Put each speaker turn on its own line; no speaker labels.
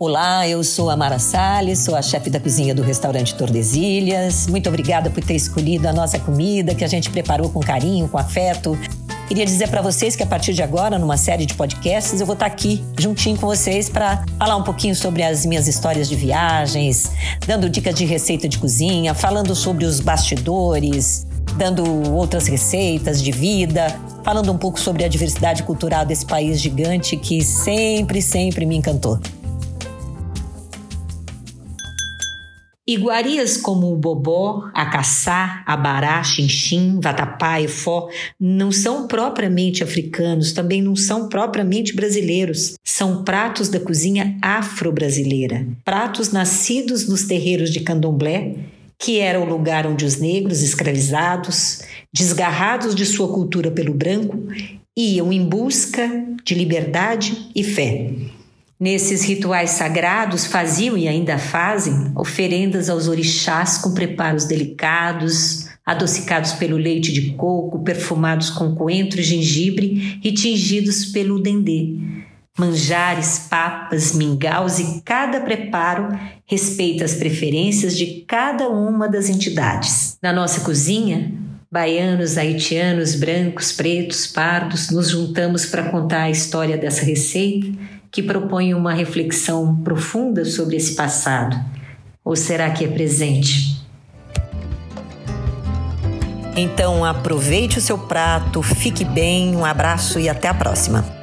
Olá, eu sou a Mara Salles, sou a chefe da cozinha do restaurante Tordesilhas. Muito obrigada por ter escolhido a nossa comida que a gente preparou com carinho, com afeto. Queria dizer para vocês que a partir de agora, numa série de podcasts, eu vou estar tá aqui juntinho com vocês para falar um pouquinho sobre as minhas histórias de viagens, dando dicas de receita de cozinha, falando sobre os bastidores, dando outras receitas de vida, falando um pouco sobre a diversidade cultural desse país gigante que sempre, sempre me encantou. Iguarias como o bobó, a caçá, abará, xinxim, vatapá e fó não são propriamente africanos, também não são propriamente brasileiros. São pratos da cozinha afro-brasileira, pratos nascidos nos terreiros de candomblé, que era o lugar onde os negros escravizados, desgarrados de sua cultura pelo branco, iam em busca de liberdade e fé. Nesses rituais sagrados faziam e ainda fazem oferendas aos orixás com preparos delicados, adocicados pelo leite de coco, perfumados com coentro e gengibre e tingidos pelo dendê. Manjares, papas, mingaus e cada preparo respeita as preferências de cada uma das entidades. Na nossa cozinha, baianos, haitianos, brancos, pretos, pardos, nos juntamos para contar a história dessa receita que propõe uma reflexão profunda sobre esse passado? Ou será que é presente? Então aproveite o seu prato, fique bem, um abraço e até a próxima.